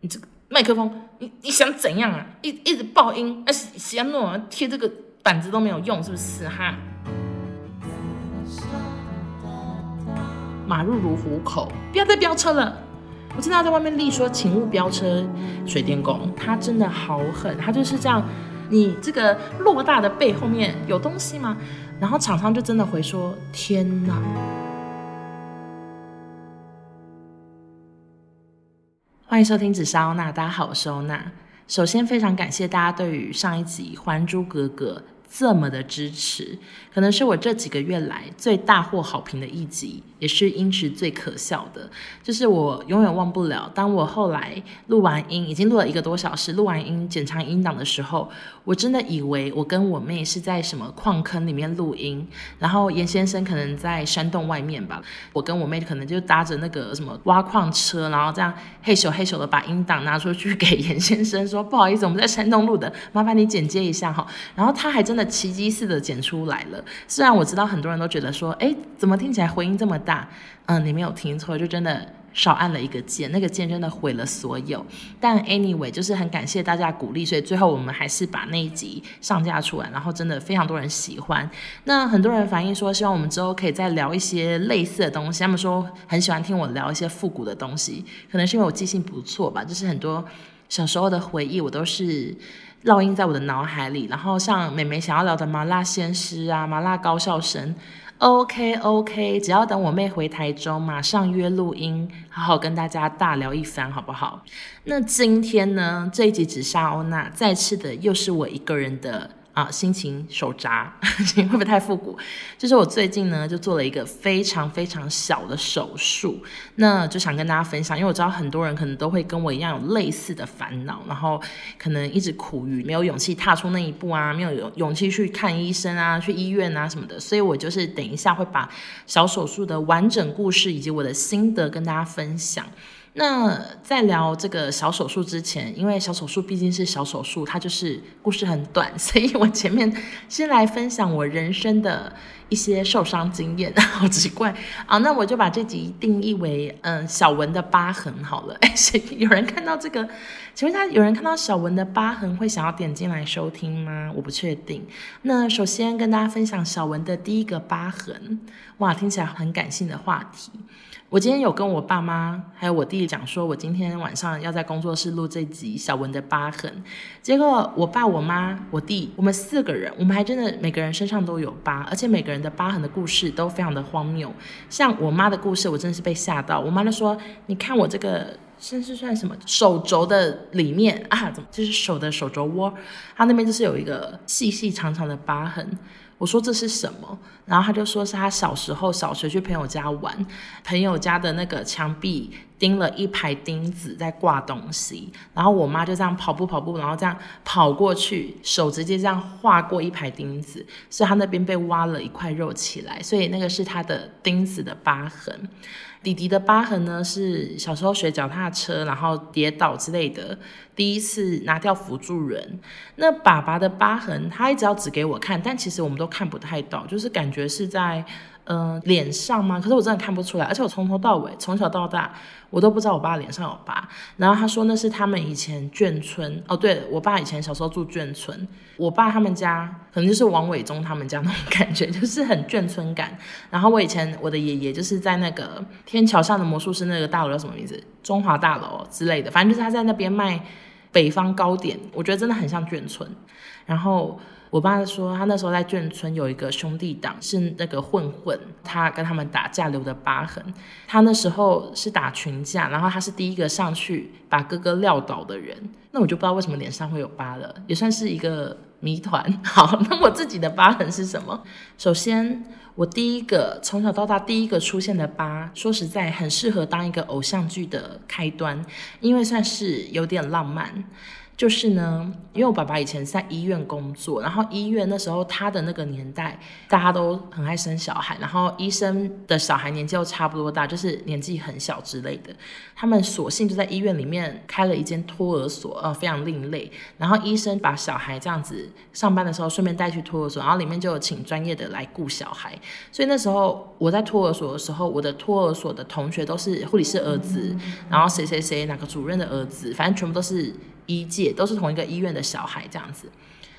你这个麦克风，你你想怎样啊？一一直爆音，而且想弄贴这个板子都没有用，是不是哈？马路如虎口，不要再飙车了！我经常在外面立说，请勿飙车。水电工他真的好狠，他就是这样。你这个偌大的背后面有东西吗？然后厂商就真的回说：天哪！欢迎收听紫砂欧娜，大家好，我是欧娜。首先非常感谢大家对于上一集《还珠格格》这么的支持，可能是我这几个月来最大获好评的一集。也是音质最可笑的，就是我永远忘不了。当我后来录完音，已经录了一个多小时，录完音检查音档的时候，我真的以为我跟我妹是在什么矿坑里面录音，然后严先生可能在山洞外面吧，我跟我妹可能就搭着那个什么挖矿车，然后这样嘿咻嘿咻的把音档拿出去给严先生说，不好意思，我们在山洞录的，麻烦你剪接一下哈。然后他还真的奇迹似的剪出来了。虽然我知道很多人都觉得说，哎，怎么听起来回音这么大？嗯，你没有听错，就真的少按了一个键，那个键真的毁了所有。但 anyway，就是很感谢大家鼓励，所以最后我们还是把那一集上架出来，然后真的非常多人喜欢。那很多人反映说，希望我们之后可以再聊一些类似的东西。他们说很喜欢听我聊一些复古的东西，可能是因为我记性不错吧，就是很多小时候的回忆，我都是烙印在我的脑海里。然后像美眉想要聊的麻辣鲜师啊，麻辣高校生。OK OK，只要等我妹回台中，马上约录音，好好跟大家大聊一番，好不好？那今天呢，这一集只杀欧娜再次的又是我一个人的。啊，心情手札 会不会太复古？就是我最近呢，就做了一个非常非常小的手术，那就想跟大家分享，因为我知道很多人可能都会跟我一样有类似的烦恼，然后可能一直苦于没有勇气踏出那一步啊，没有勇勇气去看医生啊，去医院啊什么的，所以我就是等一下会把小手术的完整故事以及我的心得跟大家分享。那在聊这个小手术之前，因为小手术毕竟是小手术，它就是故事很短，所以我前面先来分享我人生的一些受伤经验。好奇怪啊！那我就把这集定义为嗯小文的疤痕好了。哎，有人看到这个？请问他有人看到小文的疤痕会想要点进来收听吗？我不确定。那首先跟大家分享小文的第一个疤痕，哇，听起来很感性的话题。我今天有跟我爸妈还有我弟弟讲说，我今天晚上要在工作室录这集小文的疤痕。结果我爸、我妈、我弟，我们四个人，我们还真的每个人身上都有疤，而且每个人的疤痕的故事都非常的荒谬。像我妈的故事，我真的是被吓到。我妈就说：“你看我这个，这是算什么？手肘的里面啊，怎么就是手的手肘窝？它那边就是有一个细细长长的疤痕。”我说这是什么？然后他就说是他小时候小学去朋友家玩，朋友家的那个墙壁钉了一排钉子在挂东西，然后我妈就这样跑步跑步，然后这样跑过去，手直接这样划过一排钉子，所以他那边被挖了一块肉起来，所以那个是他的钉子的疤痕。弟弟的疤痕呢，是小时候学脚踏车，然后跌倒之类的，第一次拿掉辅助人。那爸爸的疤痕，他一直要指给我看，但其实我们都看不太到，就是感觉是在。嗯、脸上吗？可是我真的看不出来，而且我从头到尾，从小到大，我都不知道我爸脸上有疤。然后他说那是他们以前眷村。哦，对，我爸以前小时候住眷村，我爸他们家可能就是王伟忠他们家那种感觉，就是很眷村感。然后我以前我的爷爷就是在那个天桥上的魔术师那个大楼叫什么名字？中华大楼之类的，反正就是他在那边卖北方糕点，我觉得真的很像眷村。然后。我爸说，他那时候在眷村有一个兄弟党，是那个混混，他跟他们打架留的疤痕。他那时候是打群架，然后他是第一个上去把哥哥撂倒的人。那我就不知道为什么脸上会有疤了，也算是一个谜团。好，那我自己的疤痕是什么？首先，我第一个从小到大第一个出现的疤，说实在很适合当一个偶像剧的开端，因为算是有点浪漫。就是呢，因为我爸爸以前在医院工作，然后医院那时候他的那个年代，大家都很爱生小孩，然后医生的小孩年纪又差不多大，就是年纪很小之类的，他们索性就在医院里面开了一间托儿所，呃，非常另类。然后医生把小孩这样子上班的时候顺便带去托儿所，然后里面就有请专业的来顾小孩。所以那时候我在托儿所的时候，我的托儿所的同学都是护理师儿子，然后谁谁谁哪个主任的儿子，反正全部都是。医界都是同一个医院的小孩这样子，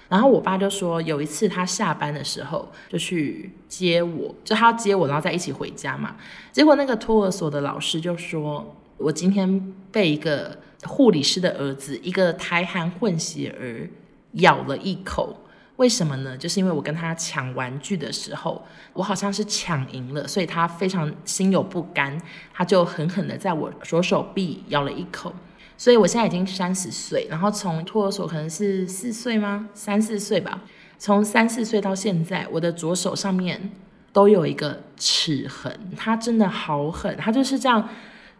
然后我爸就说有一次他下班的时候就去接我，就他要接我，然后再一起回家嘛。结果那个托儿所的老师就说，我今天被一个护理师的儿子，一个台韩混血儿咬了一口。为什么呢？就是因为我跟他抢玩具的时候，我好像是抢赢了，所以他非常心有不甘，他就狠狠的在我左手臂咬了一口。所以我现在已经三十岁，然后从托儿所可能是四岁吗？三四岁吧。从三四岁到现在，我的左手上面都有一个齿痕，它真的好狠，它就是这样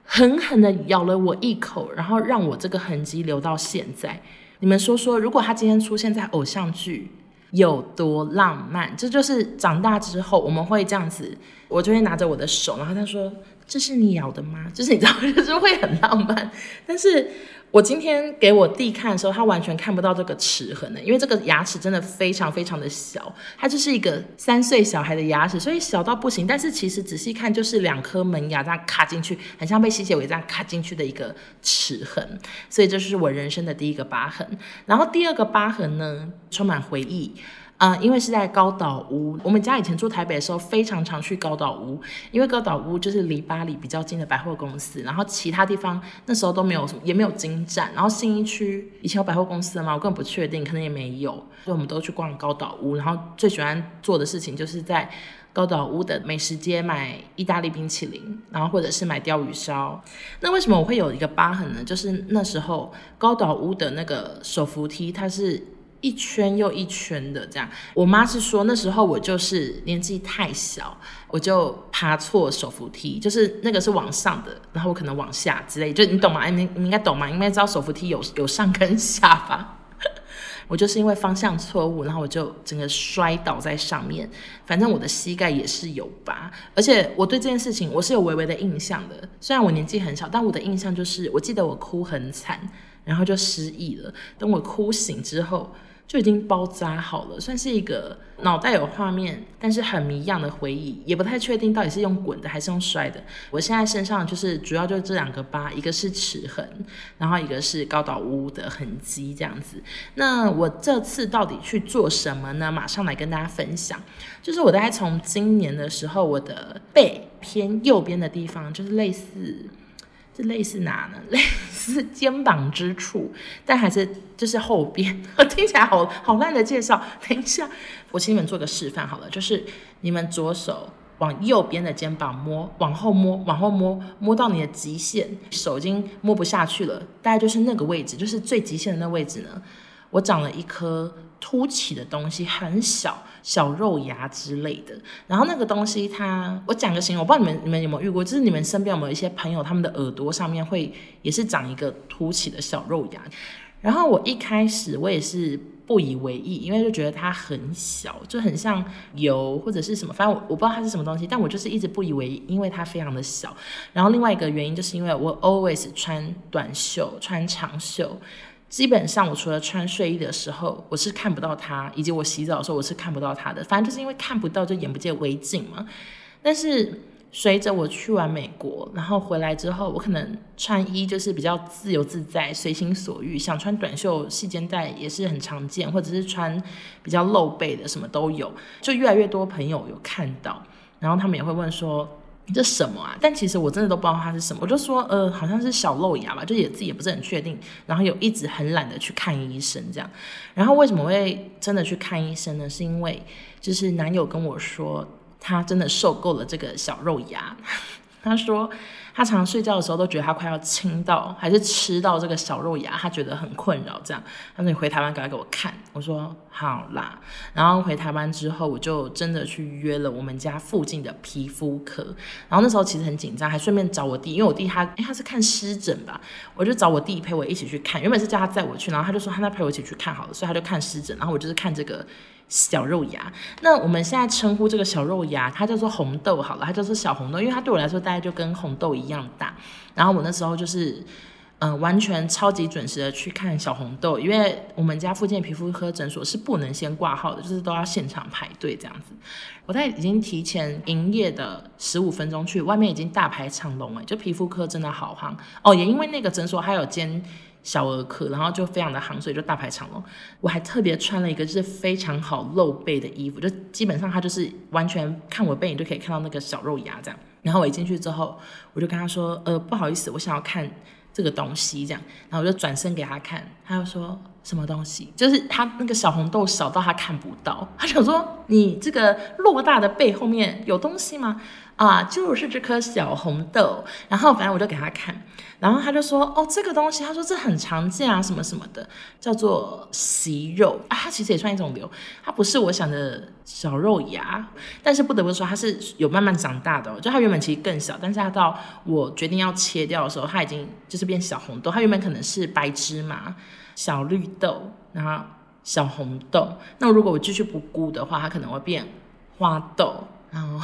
狠狠的咬了我一口，然后让我这个痕迹留到现在。你们说说，如果他今天出现在偶像剧，有多浪漫？这就是长大之后我们会这样子，我就会拿着我的手，然后他说。这是你咬的吗？就是你知道，就是会很浪漫。但是我今天给我弟看的时候，他完全看不到这个齿痕的，因为这个牙齿真的非常非常的小，它就是一个三岁小孩的牙齿，所以小到不行。但是其实仔细看，就是两颗门牙这样卡进去，很像被吸血鬼这样卡进去的一个齿痕。所以这是我人生的第一个疤痕。然后第二个疤痕呢，充满回忆。啊、嗯，因为是在高岛屋，我们家以前住台北的时候，非常常去高岛屋，因为高岛屋就是离巴黎比较近的百货公司，然后其他地方那时候都没有什么，也没有金站，然后新一区以前有百货公司的吗？我根本不确定，可能也没有，所以我们都去逛高岛屋，然后最喜欢做的事情就是在高岛屋的美食街买意大利冰淇淋，然后或者是买鯛鱼烧。那为什么我会有一个疤痕呢？就是那时候高岛屋的那个手扶梯，它是。一圈又一圈的这样，我妈是说那时候我就是年纪太小，我就爬错手扶梯，就是那个是往上的，然后我可能往下之类，就你懂吗？你你应该懂吗？应该知道手扶梯有 有上跟下吧？我就是因为方向错误，然后我就整个摔倒在上面，反正我的膝盖也是有疤，而且我对这件事情我是有微微的印象的，虽然我年纪很小，但我的印象就是我记得我哭很惨，然后就失忆了，等我哭醒之后。就已经包扎好了，算是一个脑袋有画面，但是很迷样的回忆，也不太确定到底是用滚的还是用摔的。我现在身上就是主要就是这两个疤，一个是齿痕，然后一个是高岛屋的痕迹这样子。那我这次到底去做什么呢？马上来跟大家分享，就是我大概从今年的时候，我的背偏右边的地方，就是类似。是类似哪呢？类似肩膀之处，但还是就是后边。听起来好好烂的介绍。等一下，我请你们做个示范好了，就是你们左手往右边的肩膀摸，往后摸，往后摸，摸到你的极限，手已经摸不下去了，大概就是那个位置，就是最极限的那位置呢。我长了一颗凸起的东西，很小小肉芽之类的。然后那个东西它，我讲个形容，我不知道你们你们有没有遇过，就是你们身边有没有一些朋友，他们的耳朵上面会也是长一个凸起的小肉芽。然后我一开始我也是不以为意，因为就觉得它很小，就很像油或者是什么，反正我我不知道它是什么东西，但我就是一直不以为意，因为它非常的小。然后另外一个原因就是因为我 always 穿短袖，穿长袖。基本上，我除了穿睡衣的时候，我是看不到它，以及我洗澡的时候，我是看不到它的。反正就是因为看不到，就眼不见为净嘛。但是随着我去完美国，然后回来之后，我可能穿衣就是比较自由自在，随心所欲，想穿短袖、细肩带也是很常见，或者是穿比较露背的，什么都有。就越来越多朋友有看到，然后他们也会问说。这什么啊？但其实我真的都不知道它是什么，我就说，呃，好像是小肉牙吧，就也自己也不是很确定。然后有一直很懒得去看医生这样。然后为什么会真的去看医生呢？是因为就是男友跟我说，他真的受够了这个小肉牙。他说他常常睡觉的时候都觉得他快要亲到还是吃到这个小肉芽，他觉得很困扰。这样，他说你回台湾赶快给我看。我说好啦。然后回台湾之后，我就真的去约了我们家附近的皮肤科。然后那时候其实很紧张，还顺便找我弟，因为我弟他他是看湿疹吧，我就找我弟陪我一起去看。原本是叫他载我去，然后他就说他那陪我一起去看好了，所以他就看湿疹，然后我就是看这个。小肉芽，那我们现在称呼这个小肉芽，它叫做红豆好了，它叫做小红豆，因为它对我来说大概就跟红豆一一样大。然后我那时候就是，嗯、完全超级准时的去看小红豆，因为我们家附近皮肤科诊所是不能先挂号的，就是都要现场排队这样子。我在已经提前营业的十五分钟去，外面已经大排长龙了，就皮肤科真的好夯哦，也因为那个诊所还有间。小儿科，然后就非常的行，所以就大排长龙。我还特别穿了一个就是非常好露背的衣服，就基本上他就是完全看我背影就可以看到那个小肉芽这样。然后我一进去之后，我就跟他说，呃，不好意思，我想要看这个东西这样。然后我就转身给他看，他就说什么东西？就是他那个小红豆小到他看不到，他想说你这个偌大的背后面有东西吗？啊，就是这颗小红豆，然后反正我就给他看，然后他就说，哦，这个东西，他说这很常见啊，什么什么的，叫做息肉。啊，它其实也算一种瘤，它不是我想的小肉芽，但是不得不说，它是有慢慢长大的，就它原本其实更小，但是它到我决定要切掉的时候，它已经就是变小红豆，它原本可能是白芝麻、小绿豆，然后小红豆，那如果我继续不顾的话，它可能会变花豆，然后。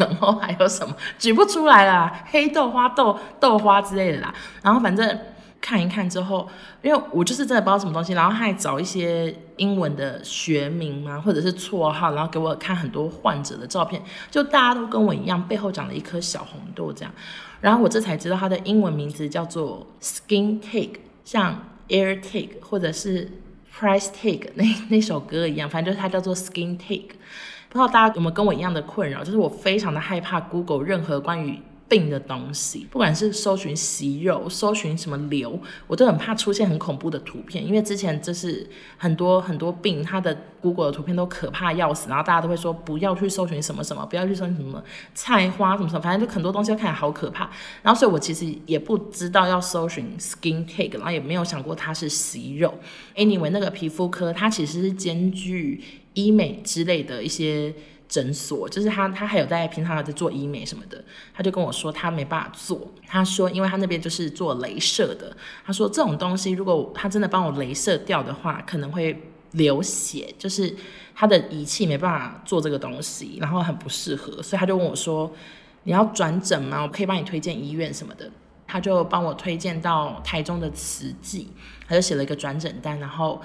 然后还有什么举不出来啦，黑豆、花豆、豆花之类的啦。然后反正看一看之后，因为我就是真的不知道什么东西，然后他还找一些英文的学名嘛，或者是绰号，然后给我看很多患者的照片，就大家都跟我一样，背后长了一颗小红豆这样。然后我这才知道它的英文名字叫做 Skin Take，像 Air Take 或者是 Price Take 那那首歌一样，反正就是它叫做 Skin Take。不知道大家有没有跟我一样的困扰，就是我非常的害怕 Google 任何关于病的东西，不管是搜寻息肉、搜寻什么瘤，我都很怕出现很恐怖的图片，因为之前就是很多很多病，它的 Google 的图片都可怕要死，然后大家都会说不要去搜寻什么什么，不要去搜寻什么菜花什么什么，反正就很多东西看起来好可怕。然后所以我其实也不知道要搜寻 Skin Take，然后也没有想过它是息肉。Anyway，那个皮肤科它其实是兼具。医美之类的一些诊所，就是他，他还有在平常在做医美什么的，他就跟我说他没办法做，他说因为他那边就是做镭射的，他说这种东西如果他真的帮我镭射掉的话，可能会流血，就是他的仪器没办法做这个东西，然后很不适合，所以他就问我说你要转诊吗？我可以帮你推荐医院什么的，他就帮我推荐到台中的慈济，他就写了一个转诊单，然后。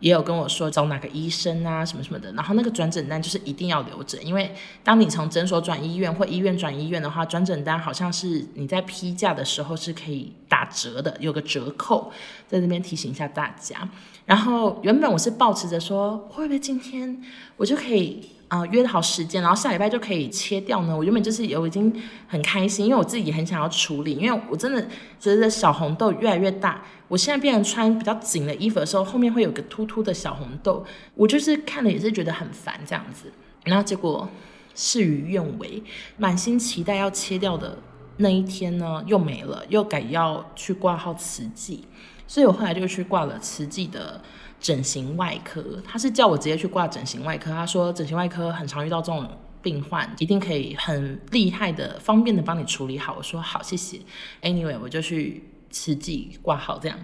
也有跟我说找哪个医生啊，什么什么的，然后那个转诊单就是一定要留着，因为当你从诊所转医院或医院转医院的话，转诊单好像是你在批价的时候是可以打折的，有个折扣，在这边提醒一下大家。然后原本我是抱持着说，会不会今天我就可以。啊、呃，约好时间，然后下礼拜就可以切掉呢。我原本就是有已经很开心，因为我自己也很想要处理，因为我真的觉得小红豆越来越大。我现在变成穿比较紧的衣服的时候，后面会有个凸凸的小红豆，我就是看了也是觉得很烦这样子。然后结果事与愿违，满心期待要切掉的那一天呢，又没了，又改要去挂号慈济，所以我后来就去挂了慈济的。整形外科，他是叫我直接去挂整形外科。他说整形外科很常遇到这种病患，一定可以很厉害的、方便的帮你处理好。我说好，谢谢。Anyway，我就去慈济挂号这样。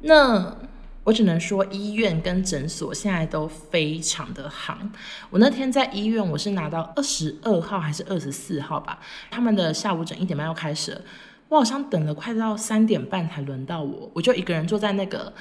那我只能说，医院跟诊所现在都非常的行。我那天在医院，我是拿到二十二号还是二十四号吧？他们的下午诊一点半要开始了，我好像等了快到三点半才轮到我，我就一个人坐在那个。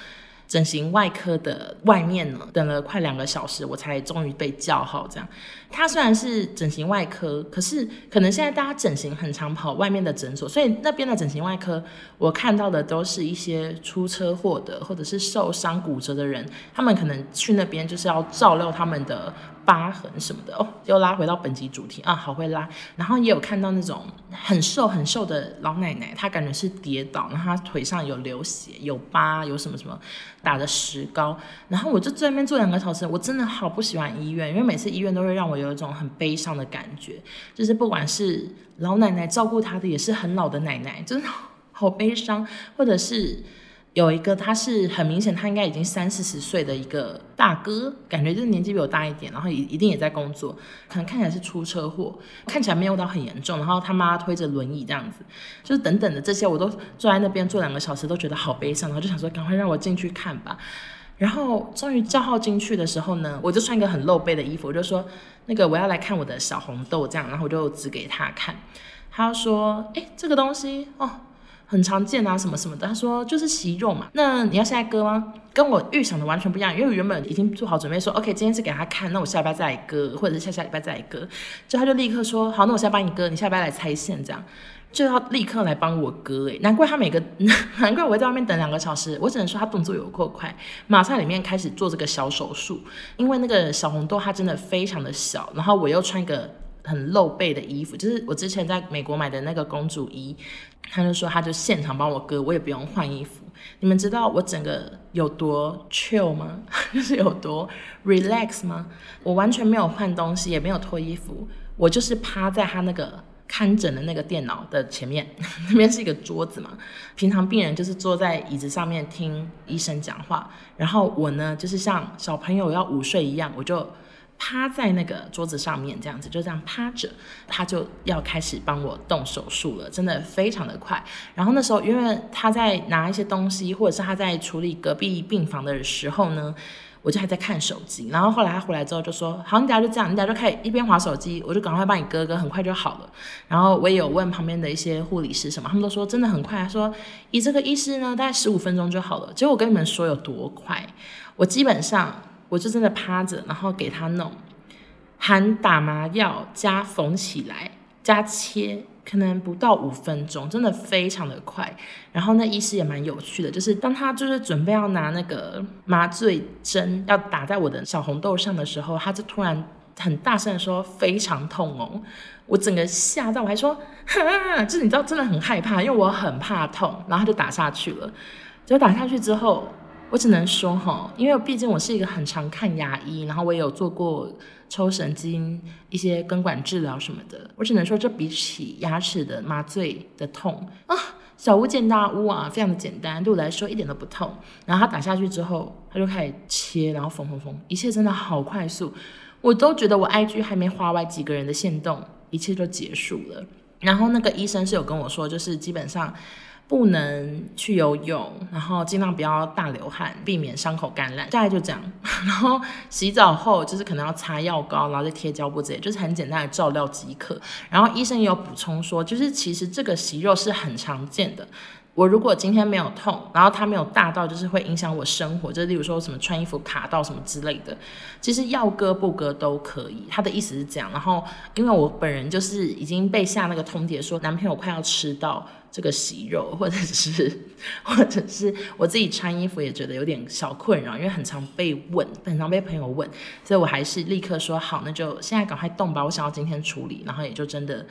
整形外科的外面呢，等了快两个小时，我才终于被叫号。这样，他虽然是整形外科，可是可能现在大家整形很常跑外面的诊所，所以那边的整形外科，我看到的都是一些出车祸的或者是受伤骨折的人，他们可能去那边就是要照料他们的疤痕什么的哦。又拉回到本集主题啊，好会拉。然后也有看到那种很瘦很瘦的老奶奶，她感觉是跌倒，然后她腿上有流血、有疤、有什么什么打的石膏。然后我就在那边坐两个小时，我真的好不喜欢医院，因为每次医院都会让我有一种很悲伤的感觉，就是不管是老奶奶照顾她的也是很老的奶奶，真的好悲伤，或者是。有一个，他是很明显，他应该已经三四十岁的一个大哥，感觉就是年纪比我大一点，然后也一定也在工作，可能看起来是出车祸，看起来没有到很严重，然后他妈推着轮椅这样子，就是等等的这些，我都坐在那边坐两个小时，都觉得好悲伤，然后就想说赶快让我进去看吧。然后终于叫号进去的时候呢，我就穿一个很露背的衣服，我就说那个我要来看我的小红豆这样，然后我就指给他看，他说哎这个东西哦。很常见啊，什么什么的。他说就是息肉嘛，那你要现在割吗？跟我预想的完全不一样，因为我原本已经做好准备说，OK，今天是给他看，那我下礼拜再来割，或者是下下礼拜再来割。就他就立刻说，好，那我现在帮你割，你下礼拜来拆线，这样就要立刻来帮我割。诶，难怪他每个，难怪我会在外面等两个小时。我只能说他动作有够快，马上里面开始做这个小手术，因为那个小红豆它真的非常的小，然后我又穿一个。很露背的衣服，就是我之前在美国买的那个公主衣。他就说，他就现场帮我割，我也不用换衣服。你们知道我整个有多 chill 吗？就是有多 relax 吗？我完全没有换东西，也没有脱衣服，我就是趴在他那个看诊的那个电脑的前面，那边是一个桌子嘛。平常病人就是坐在椅子上面听医生讲话，然后我呢，就是像小朋友要午睡一样，我就。趴在那个桌子上面，这样子就这样趴着，他就要开始帮我动手术了，真的非常的快。然后那时候，因为他在拿一些东西，或者是他在处理隔壁病房的时候呢，我就还在看手机。然后后来他回来之后就说：“好，你等下就这样，你等下就可以一边滑手机，我就赶快帮你割割，很快就好了。”然后我也有问旁边的一些护理师什么，他们都说真的很快，他说以这个医师呢，大概十五分钟就好了。结果我跟你们说有多快，我基本上。我就真的趴着，然后给他弄，含打麻药加缝起来加切，可能不到五分钟，真的非常的快。然后那医师也蛮有趣的，就是当他就是准备要拿那个麻醉针要打在我的小红豆上的时候，他就突然很大声的说非常痛哦，我整个吓到，我还说哈，就是你知道真的很害怕，因为我很怕痛，然后他就打下去了，结果打下去之后。我只能说哈，因为毕竟我是一个很常看牙医，然后我也有做过抽神经、一些根管治疗什么的。我只能说，这比起牙齿的麻醉的痛啊，小巫见大巫啊，非常的简单，对我来说一点都不痛。然后他打下去之后，他就开始切，然后缝缝缝，一切真的好快速，我都觉得我 IG 还没滑完几个人的线动，一切就结束了。然后那个医生是有跟我说，就是基本上。不能去游泳，然后尽量不要大流汗，避免伤口感染。大概就这样。然后洗澡后就是可能要擦药膏，然后再贴胶布之类，就是很简单的照料即可。然后医生也有补充说，就是其实这个息肉是很常见的。我如果今天没有痛，然后它没有大到就是会影响我生活，就例如说什么穿衣服卡到什么之类的，其实要割不割都可以。他的意思是这样。然后因为我本人就是已经被下那个通牒，说男朋友快要吃到这个息肉，或者是或者是我自己穿衣服也觉得有点小困扰，因为很常被问，很常被朋友问，所以我还是立刻说好，那就现在赶快动吧，我想要今天处理，然后也就真的。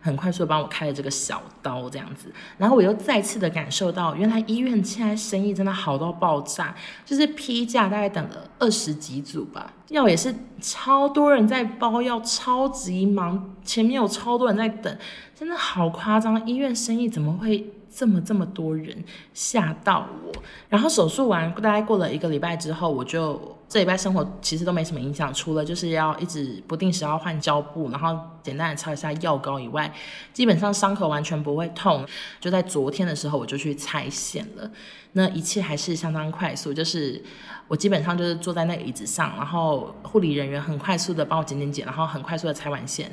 很快速的帮我开了这个小刀，这样子，然后我又再次的感受到，原来医院现在生意真的好到爆炸，就是批价大概等了二十几组吧，药也是超多人在包药，超级忙，前面有超多人在等，真的好夸张，医院生意怎么会？这么这么多人吓到我，然后手术完大概过了一个礼拜之后，我就这礼拜生活其实都没什么影响，除了就是要一直不定时要换胶布，然后简单的擦一下药膏以外，基本上伤口完全不会痛。就在昨天的时候，我就去拆线了，那一切还是相当快速，就是我基本上就是坐在那个椅子上，然后护理人员很快速的帮我剪剪剪，然后很快速的拆完线。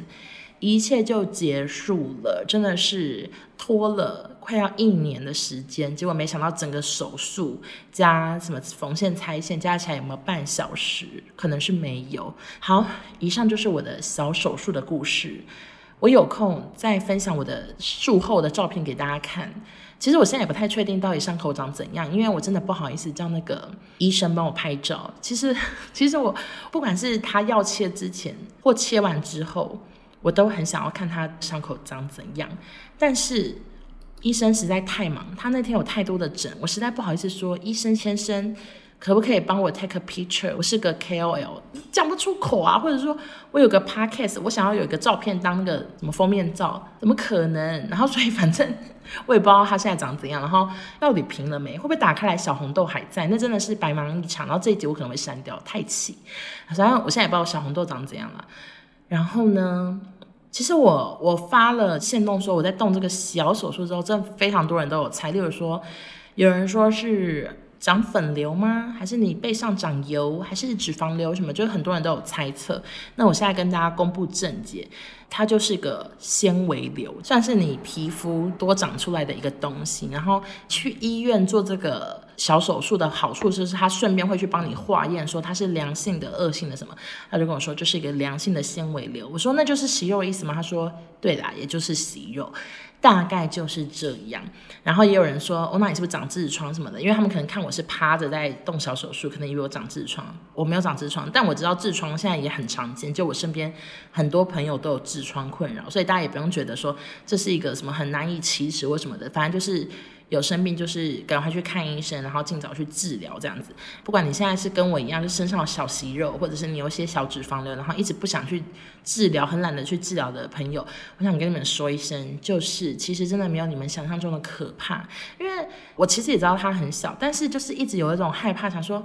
一切就结束了，真的是拖了快要一年的时间，结果没想到整个手术加什么缝线拆线加起来有没有半小时？可能是没有。好，以上就是我的小手术的故事。我有空再分享我的术后的照片给大家看。其实我现在也不太确定到底伤口长怎样，因为我真的不好意思叫那个医生帮我拍照。其实，其实我不管是他要切之前或切完之后，我都很想要看他伤口长怎样。但是医生实在太忙，他那天有太多的诊，我实在不好意思说，医生先生。可不可以帮我 take a picture？我是个 KOL，讲不出口啊，或者说我有个 podcast，我想要有一个照片当那个什么封面照，怎么可能？然后所以反正我也不知道他现在长怎样，然后到底平了没？会不会打开来小红豆还在？那真的是白忙一场。然后这一集我可能会删掉，太气。反正我现在也不知道小红豆长怎样了。然后呢，其实我我发了线动说我在动这个小手术之后，真的非常多人都有猜，例如说有人说是。长粉瘤吗？还是你背上长油？还是脂肪瘤？什么？就是很多人都有猜测。那我现在跟大家公布正解，它就是个纤维瘤，算是你皮肤多长出来的一个东西。然后去医院做这个小手术的好处就是，他顺便会去帮你化验，说它是良性的、恶性的什么。他就跟我说，这是一个良性的纤维瘤。我说那就是息肉的意思吗？他说对啦，也就是息肉。大概就是这样，然后也有人说，哦，那你是不是长痔疮什么的？因为他们可能看我是趴着在动小手术，可能以为我长痔疮。我没有长痔疮，但我知道痔疮现在也很常见，就我身边很多朋友都有痔疮困扰，所以大家也不用觉得说这是一个什么很难以启齿或什么的，反正就是。有生病就是赶快去看医生，然后尽早去治疗，这样子。不管你现在是跟我一样，就身上有小息肉，或者是你有些小脂肪瘤，然后一直不想去治疗，很懒得去治疗的朋友，我想跟你们说一声，就是其实真的没有你们想象中的可怕。因为我其实也知道它很小，但是就是一直有一种害怕，想说。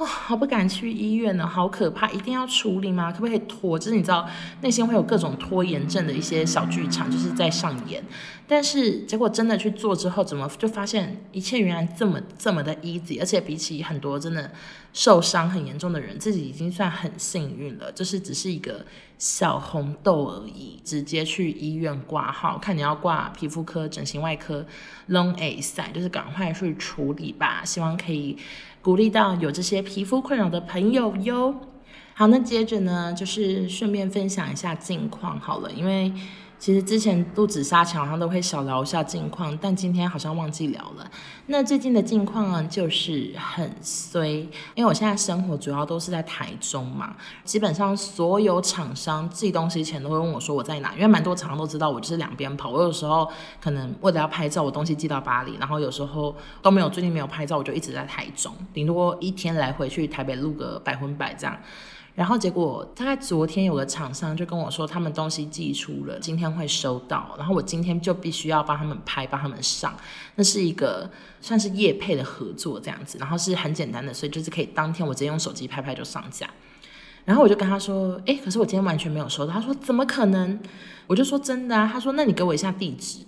哦，好不敢去医院呢，好可怕！一定要处理吗？可不可以拖？就是你知道，内心会有各种拖延症的一些小剧场，就是在上演。但是结果真的去做之后，怎么就发现一切原来这么这么的 easy？而且比起很多真的受伤很严重的人，自己已经算很幸运了。就是只是一个小红豆而已，直接去医院挂号，看你要挂皮肤科、整形外科、拢会使，就是赶快去处理吧。希望可以。鼓励到有这些皮肤困扰的朋友哟。好，那接着呢，就是顺便分享一下近况好了，因为。其实之前录紫砂墙好像都会小聊一下近况，但今天好像忘记聊了。那最近的近况呢，就是很衰，因为我现在生活主要都是在台中嘛，基本上所有厂商寄东西前都会问我说我在哪，因为蛮多厂商都知道我就是两边跑。我有时候可能为了要拍照，我东西寄到巴黎，然后有时候都没有，最近没有拍照，我就一直在台中，顶多一天来回去台北录个百分百这样。然后结果大概昨天有个厂商就跟我说，他们东西寄出了，今天会收到。然后我今天就必须要帮他们拍，帮他们上。那是一个算是业配的合作这样子，然后是很简单的，所以就是可以当天我直接用手机拍拍就上架。然后我就跟他说，诶，可是我今天完全没有收到。他说怎么可能？我就说真的啊。他说那你给我一下地址。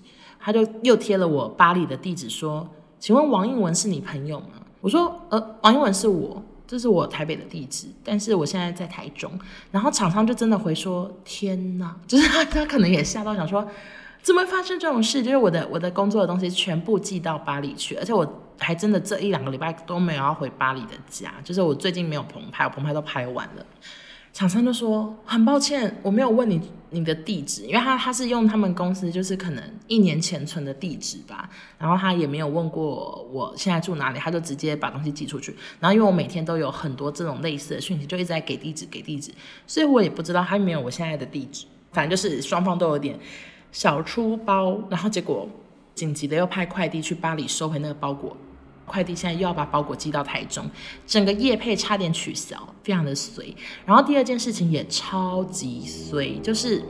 他就又贴了我巴黎的地址，说，请问王英文是你朋友吗？我说呃，王英文是我。这是我台北的地址，但是我现在在台中。然后厂商就真的回说：“天哪！” 就是他，他可能也吓到，想说：“怎么发生这种事？”就是我的我的工作的东西全部寄到巴黎去，而且我还真的这一两个礼拜都没有要回巴黎的家。就是我最近没有棚拍，我棚拍都拍完了。厂商就说：“很抱歉，我没有问你你的地址，因为他他是用他们公司就是可能一年前存的地址吧，然后他也没有问过我现在住哪里，他就直接把东西寄出去。然后因为我每天都有很多这种类似的讯息，就一直在给地址给地址，所以我也不知道他没有我现在的地址。反正就是双方都有点小出包，然后结果紧急的又派快递去巴黎收回那个包裹。”快递现在又要把包裹寄到台中，整个业配差点取消，非常的衰。然后第二件事情也超级衰，就是，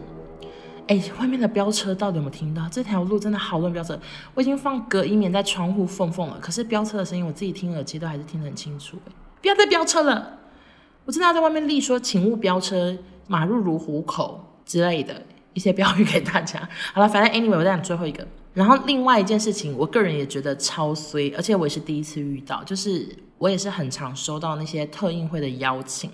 哎，外面的飙车到底有没有听到？这条路真的好多人飙车，我已经放隔音棉在窗户缝缝了，可是飙车的声音我自己听耳机都还是听得很清楚。不要再飙车了，我真的要在外面立说，请勿飙车，马路如虎口之类的一些标语给大家。好了，反正 anyway，我再讲最后一个。然后另外一件事情，我个人也觉得超衰，而且我也是第一次遇到，就是我也是很常收到那些特映会的邀请，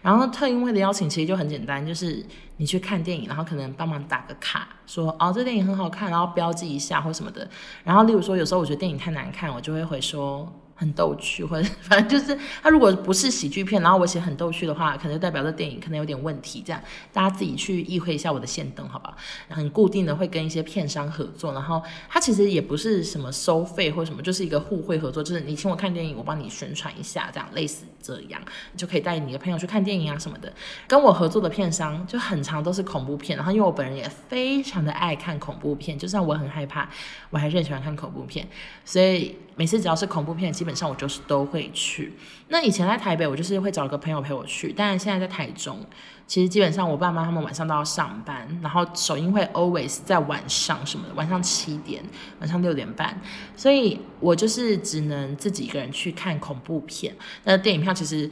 然后特映会的邀请其实就很简单，就是你去看电影，然后可能帮忙打个卡，说哦这电影很好看，然后标记一下或什么的。然后例如说有时候我觉得电影太难看，我就会回说。很逗趣，或者 反正就是他如果不是喜剧片，然后我写很逗趣的话，可能代表这电影可能有点问题。这样大家自己去意会一下我的线灯，好不好？很固定的会跟一些片商合作，然后他其实也不是什么收费或什么，就是一个互惠合作，就是你请我看电影，我帮你宣传一下，这样类似这样，你就可以带你的朋友去看电影啊什么的。跟我合作的片商就很长都是恐怖片，然后因为我本人也非常的爱看恐怖片，就算我很害怕，我还是很喜欢看恐怖片，所以每次只要是恐怖片，基本上我就是都会去。那以前在台北，我就是会找个朋友陪我去，但是现在在台中，其实基本上我爸妈他们晚上都要上班，然后首映会 always 在晚上什么的，晚上七点、晚上六点半，所以我就是只能自己一个人去看恐怖片。那电影票其实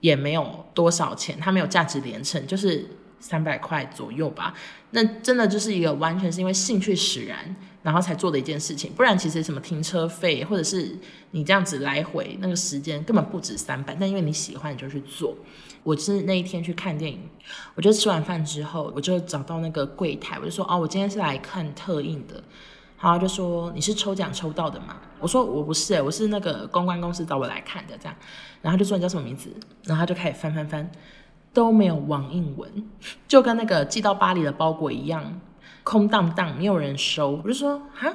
也没有多少钱，它没有价值连城，就是三百块左右吧。那真的就是一个完全是因为兴趣使然。然后才做的一件事情，不然其实什么停车费，或者是你这样子来回那个时间根本不止三百，但因为你喜欢，你就去做。我是那一天去看电影，我就吃完饭之后，我就找到那个柜台，我就说哦，我今天是来看特映的。然后就说你是抽奖抽到的吗？我说我不是，我是那个公关公司找我来看的这样。然后就说你叫什么名字？然后他就开始翻翻翻，都没有网印文，就跟那个寄到巴黎的包裹一样。空荡荡，没有人收，我就说哈，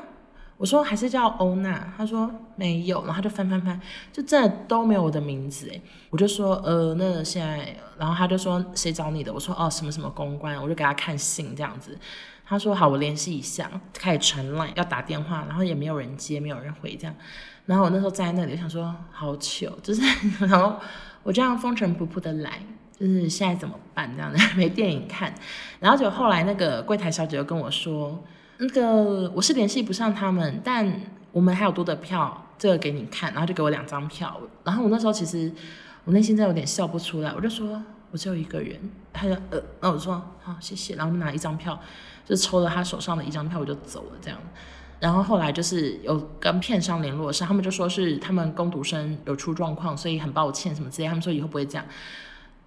我说还是叫欧娜，他说没有，然后他就翻翻翻，就真的都没有我的名字诶，我就说呃，那现在，然后他就说谁找你的？我说哦，什么什么公关，我就给他看信这样子，他说好，我联系一下，开始传 line 要打电话，然后也没有人接，没有人回这样，然后我那时候站在那里，我想说好糗，就是 然后我这样风尘仆仆的来。就是现在怎么办？这样的 没电影看，然后就后来那个柜台小姐又跟我说，那个我是联系不上他们，但我们还有多的票，这个给你看，然后就给我两张票。然后我那时候其实我内心真有点笑不出来，我就说我只有一个人，他就呃，那我说好谢谢，然后我就拿一张票，就抽了他手上的一张票，我就走了这样。然后后来就是有跟片商联络上，他们就说是他们工读生有出状况，所以很抱歉什么之类，他们说以后不会这样。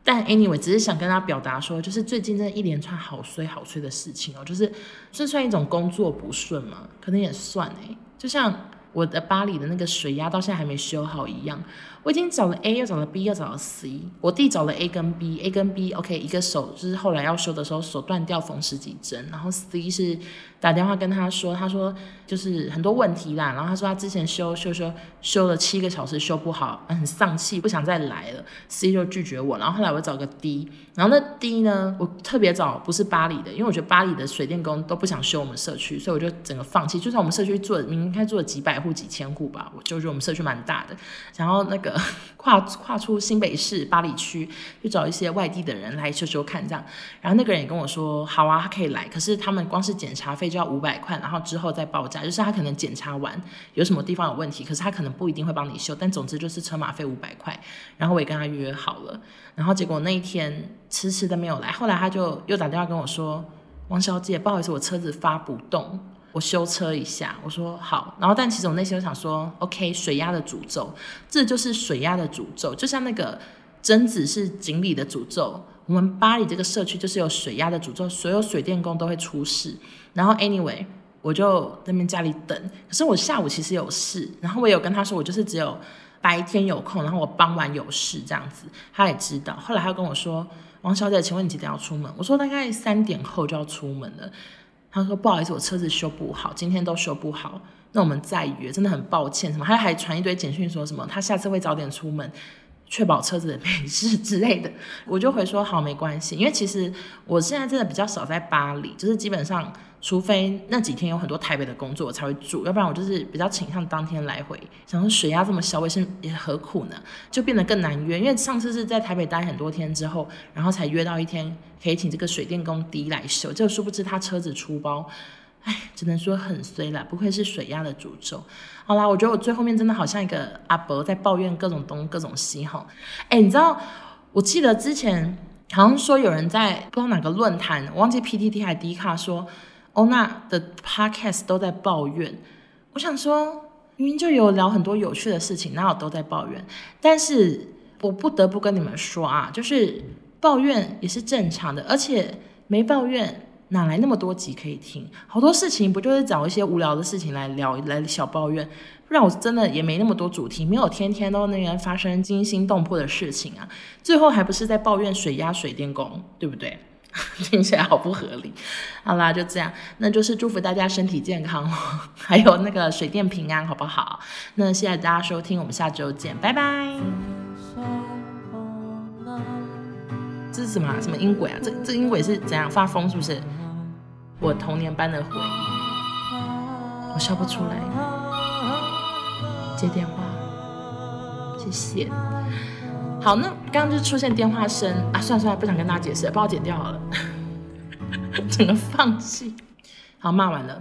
但 anyway，只是想跟他表达说，就是最近这一连串好衰好衰的事情哦，就是这算一种工作不顺嘛？可能也算诶，就像我的巴黎的那个水压到现在还没修好一样。我已经找了 A，又找了 B，又找了 C。我弟找了 A 跟 B，A 跟 B，OK，一个手就是后来要修的时候手断掉，缝十几针。然后 C 是打电话跟他说，他说就是很多问题啦。然后他说他之前修修修修了七个小时修不好，很丧气，不想再来了。C 就拒绝我。然后后来我找个 D，然后那 D 呢，我特别找不是巴黎的，因为我觉得巴黎的水电工都不想修我们社区，所以我就整个放弃。就算我们社区做，明明应该做了几百户几千户吧，我就觉得我们社区蛮大的。然后那个。跨跨出新北市八里区，去找一些外地的人来修修看这样，然后那个人也跟我说，好啊，他可以来，可是他们光是检查费就要五百块，然后之后再报价，就是他可能检查完有什么地方有问题，可是他可能不一定会帮你修，但总之就是车马费五百块，然后我也跟他约好了，然后结果那一天迟迟的没有来，后来他就又打电话跟我说，王小姐，不好意思，我车子发不动。我修车一下，我说好，然后但其实我内心就想说，OK，水压的诅咒，这就是水压的诅咒，就像那个贞子是锦鲤的诅咒，我们巴黎这个社区就是有水压的诅咒，所有水电工都会出事。然后 anyway，我就在那边家里等，可是我下午其实有事，然后我有跟他说，我就是只有白天有空，然后我傍晚有事这样子，他也知道。后来他跟我说，王小姐，请问你几点要出门？我说大概三点后就要出门了。他说：“不好意思，我车子修不好，今天都修不好，那我们再约，真的很抱歉。什么？他还传一堆简讯说什么？他下次会早点出门，确保车子没事 之类的。”我就回说：“好，没关系。”因为其实我现在真的比较少在巴黎，就是基本上。除非那几天有很多台北的工作，我才会住，要不然我就是比较倾向当天来回。想说水压这么小，卫生也何苦呢？就变得更难约。因为上次是在台北待很多天之后，然后才约到一天可以请这个水电工 D 来修，就殊不知他车子出包，哎，只能说很衰了。不愧是水压的诅咒。好啦，我觉得我最后面真的好像一个阿伯在抱怨各种东各种西哈。哎，你知道，我记得之前好像说有人在不知道哪个论坛，我忘记 PTT 还是 D 卡说。欧娜的 podcast 都在抱怨，我想说明明就有聊很多有趣的事情，哪有都在抱怨？但是我不得不跟你们说啊，就是抱怨也是正常的，而且没抱怨哪来那么多集可以听？好多事情不就是找一些无聊的事情来聊，来小抱怨？让我真的也没那么多主题，没有天天都那边发生惊心动魄的事情啊，最后还不是在抱怨水压水电工，对不对？听起来好不合理。好啦，就这样，那就是祝福大家身体健康，还有那个水电平安，好不好？那谢谢大家收听，我们下周见，拜拜。这是什么、什么音轨啊？这这音轨是怎样发疯？是不是？我童年般的回忆，我笑不出来。接电话，谢谢。好，那刚刚就出现电话声啊，算了算了，不想跟大家解释了，帮我剪掉好了。整个放弃。好，骂完了。